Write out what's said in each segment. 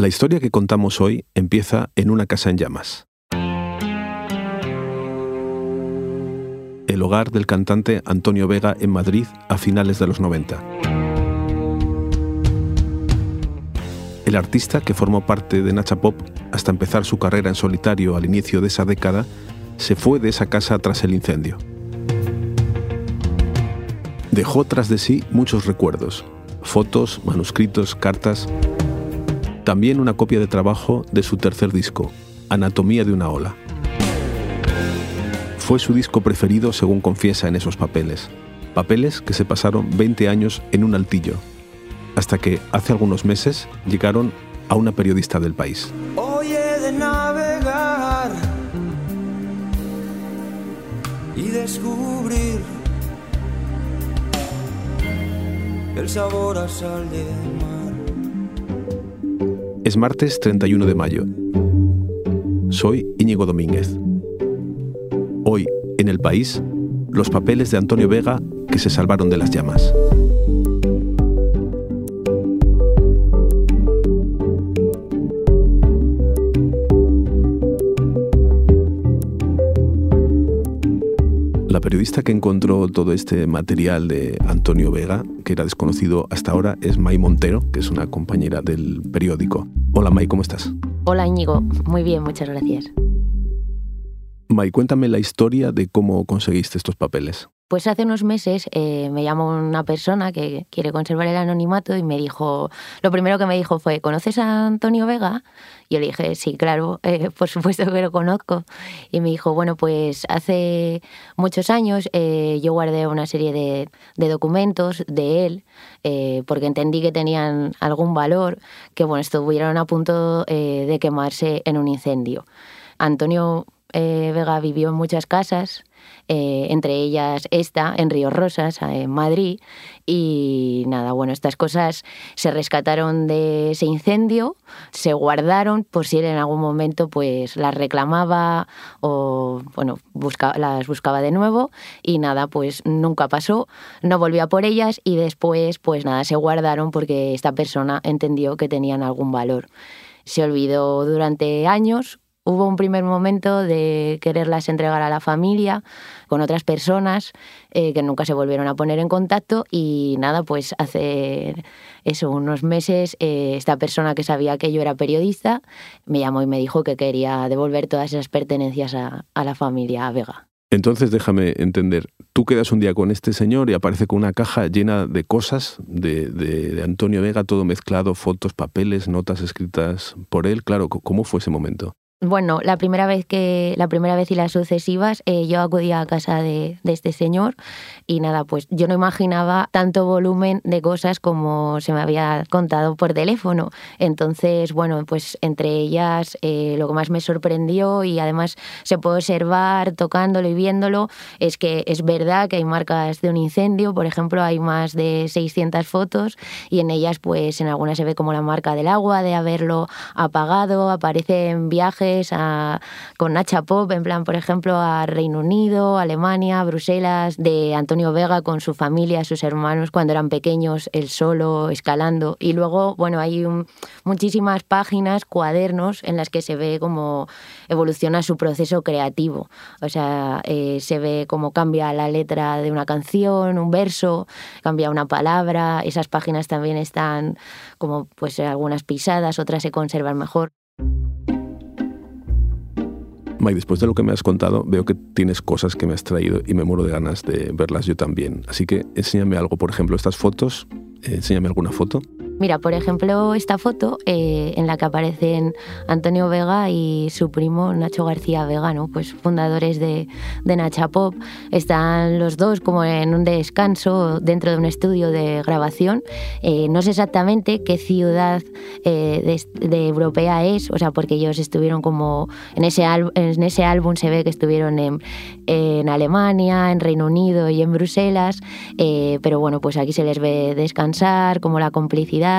La historia que contamos hoy empieza en una casa en llamas. El hogar del cantante Antonio Vega en Madrid a finales de los 90. El artista que formó parte de Nacha Pop hasta empezar su carrera en solitario al inicio de esa década se fue de esa casa tras el incendio. Dejó tras de sí muchos recuerdos, fotos, manuscritos, cartas, también una copia de trabajo de su tercer disco, Anatomía de una ola. Fue su disco preferido según confiesa en esos papeles, papeles que se pasaron 20 años en un altillo, hasta que hace algunos meses llegaron a una periodista del país. Hoy de navegar y descubrir el sabor a sal de. Es martes 31 de mayo. Soy Íñigo Domínguez. Hoy, en el país, los papeles de Antonio Vega que se salvaron de las llamas. La periodista que encontró todo este material de Antonio Vega, que era desconocido hasta ahora, es May Montero, que es una compañera del periódico. Hola May, ¿cómo estás? Hola Íñigo, muy bien, muchas gracias. May, cuéntame la historia de cómo conseguiste estos papeles. Pues hace unos meses eh, me llamó una persona que quiere conservar el anonimato y me dijo, lo primero que me dijo fue, ¿conoces a Antonio Vega? Y yo le dije, sí, claro, eh, por supuesto que lo conozco. Y me dijo, bueno, pues hace muchos años eh, yo guardé una serie de, documentos de él porque entendí que tenían algún valor, que bueno, estuvieron a punto de quemarse en un incendio. Antonio Vega vivió en muchas casas, eh, entre ellas esta en Río Rosas, en Madrid. Y nada, bueno, estas cosas se rescataron de ese incendio, se guardaron por si él en algún momento pues las reclamaba o bueno, las buscaba de nuevo y nada, pues nunca pasó, no volvía por ellas y después pues nada, se guardaron porque esta persona entendió que tenían algún valor. Se olvidó durante años, Hubo un primer momento de quererlas entregar a la familia con otras personas eh, que nunca se volvieron a poner en contacto y nada, pues hace eso, unos meses, eh, esta persona que sabía que yo era periodista me llamó y me dijo que quería devolver todas esas pertenencias a, la familia Vega. Entonces déjame entender, tú quedas un día con este señor y aparece con una caja llena de cosas de, de, Antonio Vega, todo mezclado, fotos, papeles, notas escritas por él. Claro, ¿cómo fue ese momento? Bueno, la primera vez que la primera vez y las sucesivas eh, yo acudía a casa de, este señor y nada, pues yo no imaginaba tanto volumen de cosas como se me había contado por teléfono. Entonces, bueno, pues entre ellas eh, lo que más me sorprendió y además se puede observar tocándolo y viéndolo es que es verdad que hay marcas de un incendio, por ejemplo, hay más de 600 fotos y en ellas pues en algunas se ve como la marca del agua de haberlo apagado, aparecen viajes con Nacha Pop, en plan, por ejemplo, a Reino Unido, Alemania, Bruselas, de Antonio Vega con su familia, sus hermanos, cuando eran pequeños, él solo, escalando. Y luego, bueno, hay muchísimas páginas, cuadernos, en las que se ve cómo evoluciona su proceso creativo. O sea, eh, se ve cómo cambia la letra de una canción, un verso, cambia una palabra. Esas páginas también están como pues algunas pisadas, otras se conservan mejor. Mike, después de lo que me has contado, veo que tienes cosas que me has traído y me muero de ganas de verlas yo también. Así que enséñame algo, por ejemplo, estas fotos, enséñame alguna foto. Mira, por ejemplo, esta foto eh, en la que aparecen Antonio Vega y su primo Nacho García Vega, pues fundadores de, de Nacha Pop. Están los dos como en un descanso dentro de un estudio de grabación. Eh, no sé exactamente qué ciudad eh, de, europea es, o sea, porque ellos estuvieron como en ese, en ese álbum se ve que estuvieron en Alemania, en Reino Unido y en Bruselas, pero bueno, pues aquí se les ve descansar, como la complicidad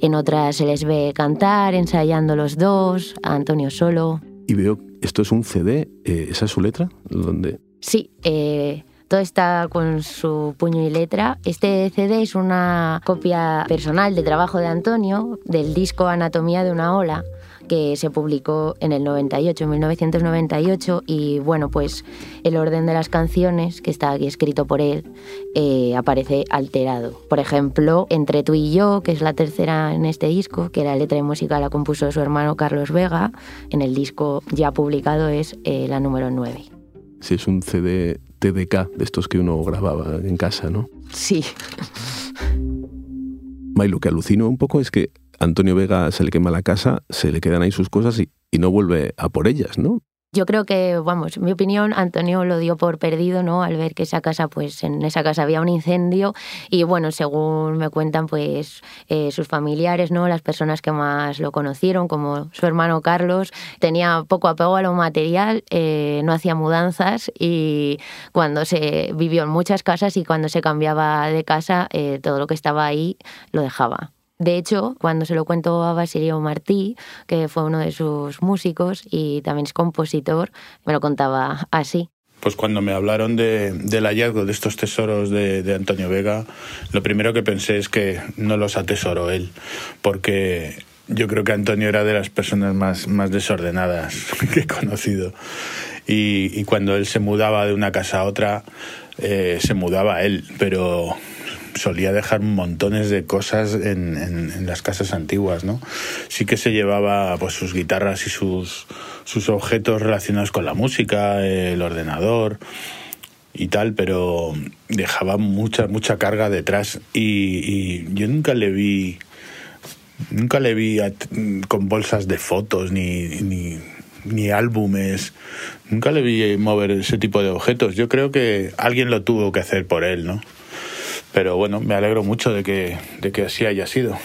en otras se les ve cantar, ensayando los dos, a Antonio solo. Y veo, esto es un CD, eh, ¿esa es su letra? ¿Dónde? Sí, eh, todo está con su puño y letra. Este CD es una copia personal de trabajo de Antonio del disco Anatomía de una ola que se publicó en el 98, en 1998, y bueno, pues el orden de las canciones, que está aquí escrito por él, eh, aparece alterado. Por ejemplo, Entre tú y yo, que es la tercera en este disco, que la letra y música la compuso su hermano Carlos Vega, en el disco ya publicado es eh, la número 9. Sí, es un CD TDK, de estos que uno grababa en casa, ¿no? Sí. May, lo que alucino un poco es que Antonio Vega se le quema la casa, se le quedan ahí sus cosas y, no vuelve a por ellas, ¿no? Yo creo que, vamos, mi opinión, Antonio lo dio por perdido, ¿no? Al ver que esa casa, pues en esa casa había un incendio y bueno, según me cuentan, pues eh, sus familiares, ¿no? Las personas que más lo conocieron, como su hermano Carlos, tenía poco apego a lo material, eh, no hacía mudanzas y cuando se vivió en muchas casas y cuando se cambiaba de casa, eh, todo lo que estaba ahí lo dejaba. De hecho, cuando se lo cuento a Basilio Martí, que fue uno de sus músicos y también es compositor, me lo contaba así. Pues cuando me hablaron de, del hallazgo de estos tesoros de, Antonio Vega, lo primero que pensé es que no los atesoró él, porque yo creo que Antonio era de las personas más, desordenadas que he conocido. Y, y cuando él se mudaba de una casa a otra, eh, se mudaba él, pero solía dejar montones de cosas en, en, en, las casas antiguas, ¿no? Sí que se llevaba pues sus guitarras y sus, sus objetos relacionados con la música, el ordenador y tal, pero dejaba mucha, mucha carga detrás y, y yo nunca le vi nunca le vi con bolsas de fotos ni, ni, ni álbumes. Nunca le vi mover ese tipo de objetos. Yo creo que alguien lo tuvo que hacer por él, ¿no? Pero bueno, me alegro mucho de que, de que así haya sido.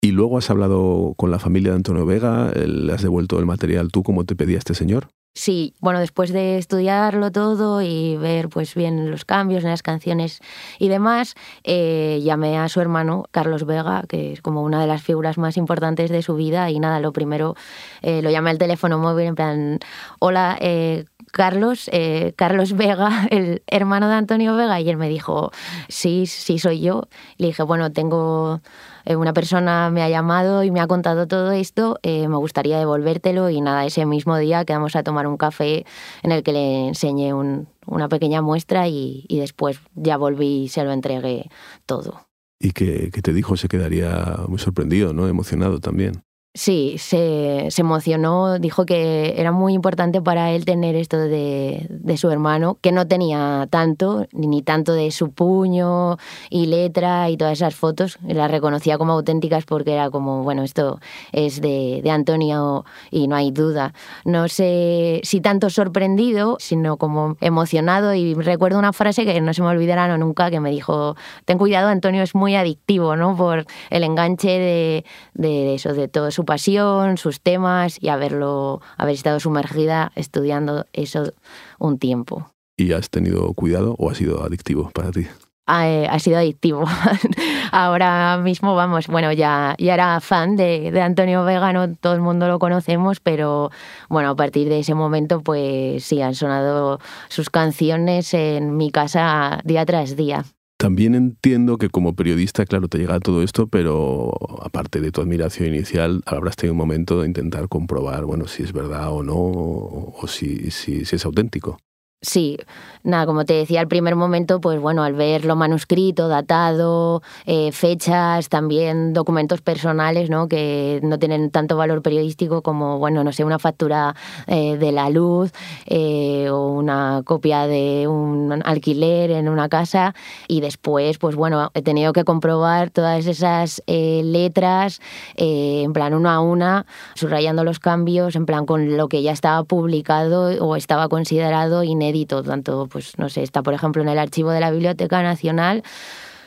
¿Y luego has hablado con la familia de Antonio Vega? ¿Le has devuelto el material tú como te pedía este señor? Sí, bueno, después de estudiarlo todo y ver pues bien los cambios en las canciones y demás, eh, llamé a su hermano Carlos Vega, que es como una de las figuras más importantes de su vida y nada, lo primero eh, lo llamé al teléfono móvil en plan, hola, eh, Carlos, eh, Carlos Vega, el hermano de Antonio Vega, y él me dijo, sí, sí soy yo. Le dije, bueno, tengo eh, una persona me ha llamado y me ha contado todo esto, eh, me gustaría devolvértelo y nada, ese mismo día quedamos a tomar un café en el que le enseñé un, una pequeña muestra y, después ya volví y se lo entregué todo. Y que, que te dijo, se quedaría muy sorprendido, ¿no? Emocionado también. Sí, se, emocionó, dijo que era muy importante para él tener esto de, su hermano, que no tenía tanto, ni tanto de su puño y letra y todas esas fotos, las reconocía como auténticas porque era como, bueno, esto es de, Antonio y no hay duda. No sé si tanto sorprendido, sino como emocionado y recuerdo una frase que no se me olvidará nunca, que me dijo, ten cuidado, Antonio es muy adictivo, ¿no? Por el enganche de eso, de todo su pasión, sus temas y haberlo, haber estado sumergida estudiando eso un tiempo. ¿Y has tenido cuidado o ha sido adictivo para ti? Ha, ha sido adictivo. Ahora mismo, vamos, bueno, ya, ya era fan de, de Antonio Vegano, todo el mundo lo conocemos, pero bueno, a partir de ese momento, pues sí, han sonado sus canciones en mi casa día tras día. También entiendo que como periodista, claro, te llega todo esto, pero aparte de tu admiración inicial, habrás tenido un momento de intentar comprobar, bueno, si es verdad o no, o si, si, si es auténtico. Sí, nada, como te decía al primer momento, pues bueno, al verlo manuscrito, datado, eh, fechas, también documentos personales, ¿no? Que no tienen tanto valor periodístico como, bueno, no sé, una factura eh, de la luz eh, o una copia de un alquiler en una casa. Y después, pues bueno, he tenido que comprobar todas esas letras, en plan una a una, subrayando los cambios, en plan con lo que ya estaba publicado o estaba considerado inédito inédito, tanto, pues no sé, está por ejemplo en el archivo de la Biblioteca Nacional,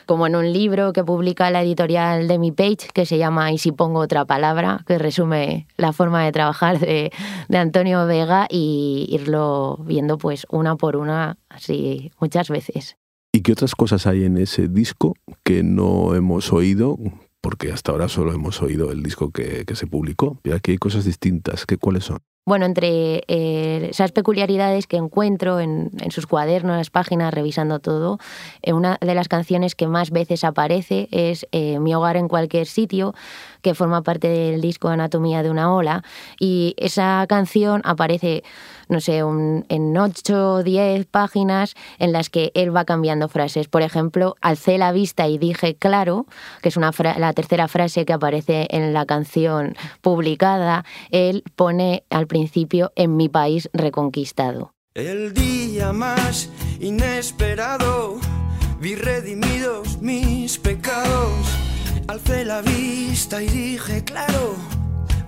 como en un libro que publica la editorial de mi page, que se llama Y si pongo otra palabra, que resume la forma de trabajar de, de Antonio Vega y irlo viendo pues una por una, así muchas veces. ¿Y qué otras cosas hay en ese disco que no hemos oído? Porque hasta ahora solo hemos oído el disco que, que se publicó. Y aquí hay cosas distintas. ¿Qué, ¿Cuáles son? Bueno, entre eh, esas peculiaridades que encuentro en, sus cuadernos, las páginas, revisando todo, eh, una de las canciones que más veces aparece es eh, Mi hogar en cualquier sitio, que forma parte del disco Anatomía de una ola. Y esa canción aparece, no sé, en ocho o diez páginas en las que él va cambiando frases. Por ejemplo, alcé la vista y dije claro, que es una la tercera frase que aparece en la canción publicada. Él pone al principio en mi país reconquistado. El día más inesperado, vi redimidos mis pecados Alcé la vista y dije, claro,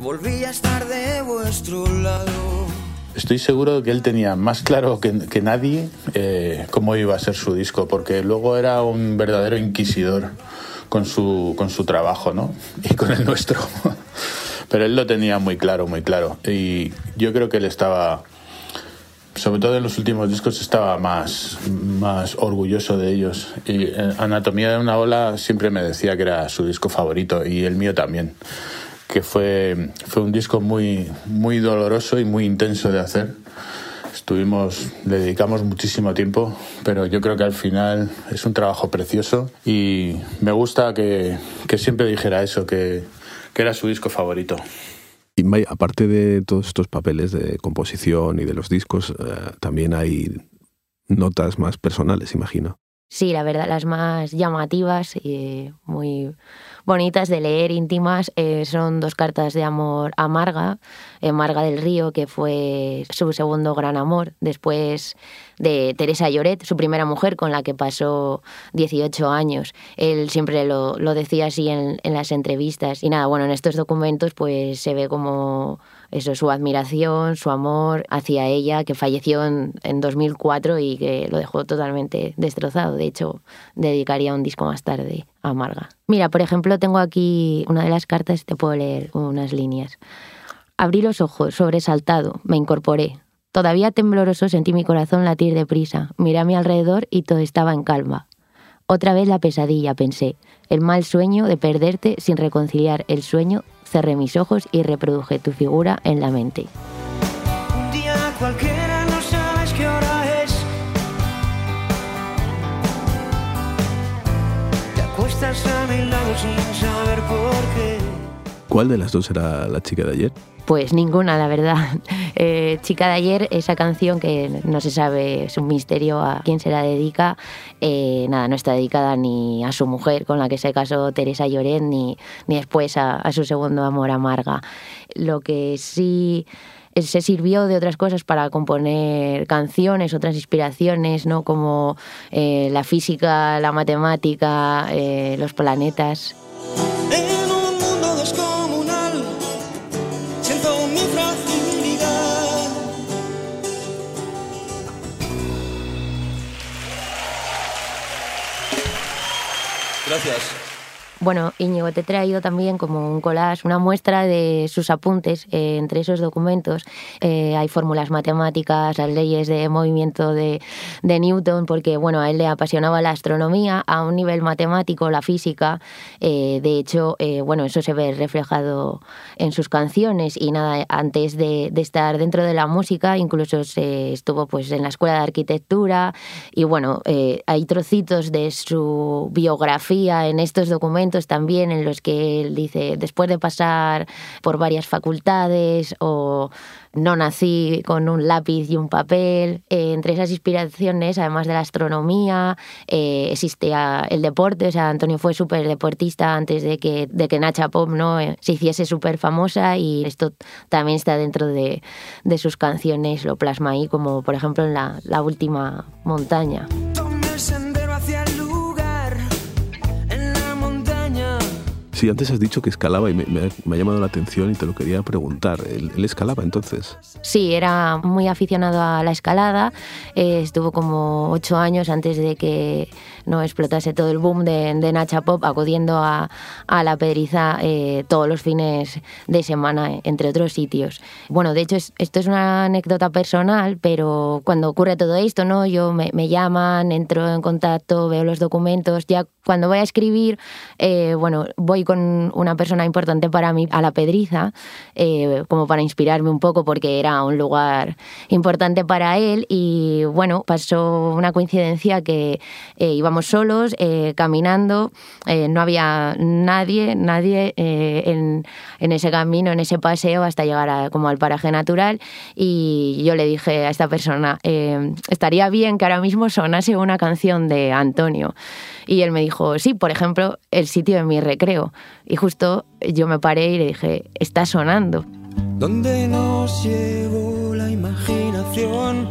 volví a estar de vuestro lado. Estoy seguro que él tenía más claro que, nadie eh, cómo iba a ser su disco, porque luego era un verdadero inquisidor con su, con su trabajo, ¿no? Y con el nuestro. Pero él lo tenía muy claro, muy claro. Y yo creo que él estaba sobre todo en los últimos discos estaba más, más orgulloso de ellos. Y eh, Anatomía de una ola siempre me decía que era su disco favorito y el mío también, que fue, fue un disco muy, muy doloroso y muy intenso de hacer. Estuvimos, le dedicamos muchísimo tiempo, pero yo creo que al final es un trabajo precioso y me gusta que, que siempre dijera eso, que, que era su disco favorito. Y aparte de todos estos papeles de composición y de los discos, eh, también hay notas más personales, imagino. Sí, la verdad, las más llamativas y muy bonitas de leer, íntimas, eh, son dos cartas de amor a Marga, Marga del Río, que fue su segundo gran amor, después de Teresa Lloret, su primera mujer con la que pasó 18 años. Él siempre lo, decía así en, en las entrevistas. Y nada, bueno, en estos documentos pues se ve como eso, su admiración, su amor hacia ella, que falleció en, 2004 y que lo dejó totalmente destrozado. De hecho, dedicaría un disco más tarde a Marga. Mira, por ejemplo, tengo aquí una de las cartas, te puedo leer unas líneas. Abrí los ojos, sobresaltado, me incorporé. Todavía tembloroso sentí mi corazón latir deprisa. Miré a mi alrededor y todo estaba en calma. Otra vez la pesadilla, pensé, el mal sueño de perderte sin reconciliar el sueño cerré mis ojos y reproduje tu figura en la mente. Un día cualquiera no sabes qué hora es. Te acuestas a mi lado sin saber por qué. ¿Cuál de las dos era la chica de ayer? Pues ninguna, la verdad. Eh, Chica de ayer, esa canción que no se sabe, es un misterio a quién se la dedica, eh, nada, no está dedicada ni a su mujer con la que se casó Teresa Lloret, ni, ni después a, su segundo amor amarga. Lo que sí se sirvió de otras cosas para componer canciones, otras inspiraciones, ¿no? como eh, la física, la matemática, los planetas. Gracias. Bueno, Íñigo, te he traído también como un collage, una muestra de sus apuntes. Eh, entre esos documentos eh, hay fórmulas matemáticas, las leyes de movimiento de, Newton, porque bueno, a él le apasionaba la astronomía a un nivel matemático, la física. Eh, de hecho, bueno, eso se ve reflejado en sus canciones y nada, antes de, estar dentro de la música, incluso se estuvo pues en la escuela de arquitectura y bueno, hay trocitos de su biografía en estos documentos también en los que él dice, después de pasar por varias facultades o no nací con un lápiz y un papel. Eh, entre esas inspiraciones, además de la astronomía, eh, existía el deporte. O sea, Antonio fue súper deportista antes de que, de que Nacha Pop ¿no? Eh, se hiciese súper famosa y esto también está dentro de, sus canciones, lo plasma ahí, como por ejemplo en la última montaña. Sí, antes has dicho que escalaba y me, ha llamado la atención y te lo quería preguntar. ¿Él, escalaba entonces? Sí, era muy aficionado a la escalada. Eh, estuvo como ocho años antes de que no explotase todo el boom de, Nacha Pop, acudiendo a, la Pedriza eh, todos los fines de semana, entre otros sitios. Bueno, de hecho, esto es una anécdota personal, pero cuando ocurre todo esto, ¿no? Yo me, llaman, entro en contacto, veo los documentos, ya cuando voy a escribir, eh, bueno, voy con con una persona importante para mí a la Pedriza, eh, como para inspirarme un poco, porque era un lugar importante para él. Y bueno, pasó una coincidencia que eh, íbamos solos, eh, caminando, no había nadie, nadie en, en, ese camino, en ese paseo, hasta llegar a, como al paraje natural. Y yo le dije a esta persona, estaría bien que ahora mismo sonase una canción de Antonio. Y él me dijo, sí, por ejemplo, el sitio de mi recreo. Y justo yo me paré y le dije, está sonando. Donde nos llevó la imaginación,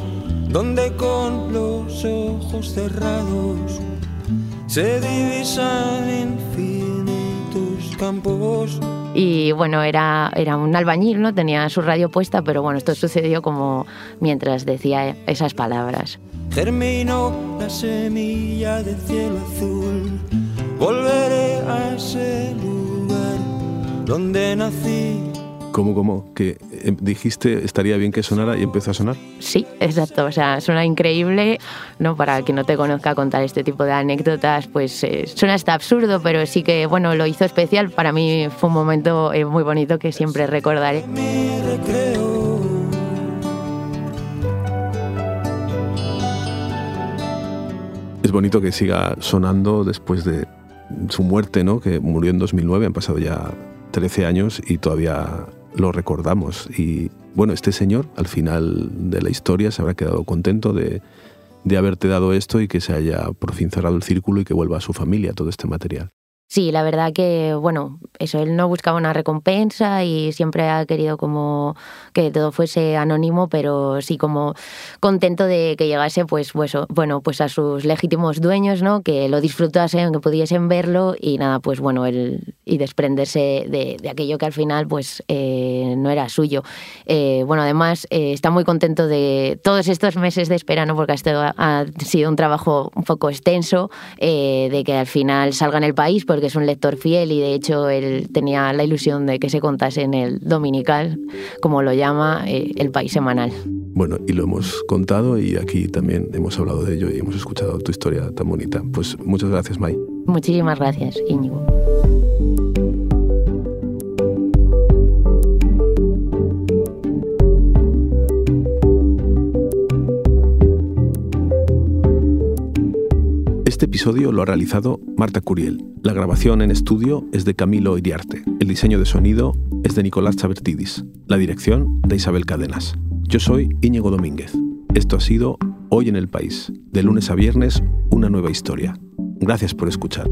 donde con los ojos cerrados se divisan infinitos campos. Y bueno, era, era un albañil, ¿no? Tenía su radio puesta, pero bueno, esto sucedió como mientras decía esas palabras germinó la semilla del cielo azul. Volveré a ese lugar donde nací. ¿Cómo, cómo? ¿Que eh, dijiste estaría bien que sonara y empezó a sonar? Sí, exacto. O sea, suena increíble. ¿no? Para quien no te conozca contar este tipo de anécdotas, pues eh, suena hasta absurdo, pero sí que, bueno, lo hizo especial. Para mí fue un momento eh, muy bonito que siempre recordaré. es bonito que siga sonando después de su muerte, ¿no? que murió en 2009, han pasado ya 13 años y todavía lo recordamos. Y bueno, este señor al final de la historia se habrá quedado contento de, de haberte dado esto y que se haya por fin cerrado el círculo y que vuelva a su familia todo este material. Sí, la verdad que, bueno, eso, él no buscaba una recompensa y siempre ha querido como que todo fuese anónimo, pero sí como contento de que llegase, pues, pues bueno, pues a sus legítimos dueños, ¿no? Que lo disfrutasen, que pudiesen verlo y nada, pues bueno, él, y desprenderse de, aquello que al final, pues, eh, no era suyo. Eh, bueno, además, eh, está muy contento de todos estos meses de espera, ¿no? Porque esto ha, sido un trabajo un poco extenso, de que al final salga en el país, porque es un lector fiel y de hecho él tenía la ilusión de que se contase en el dominical, como lo llama eh, el país semanal. Bueno, y lo hemos contado y aquí también hemos hablado de ello y hemos escuchado tu historia tan bonita. Pues muchas gracias, Mai. Muchísimas gracias, Íñigo. Este episodio lo ha realizado Marta Curiel. La grabación en estudio es de Camilo Iriarte. El diseño de sonido es de Nicolás Chabertidis. La dirección de Isabel Cadenas. Yo soy Íñigo Domínguez. Esto ha sido Hoy en el País. De lunes a viernes, una nueva historia. Gracias por escuchar.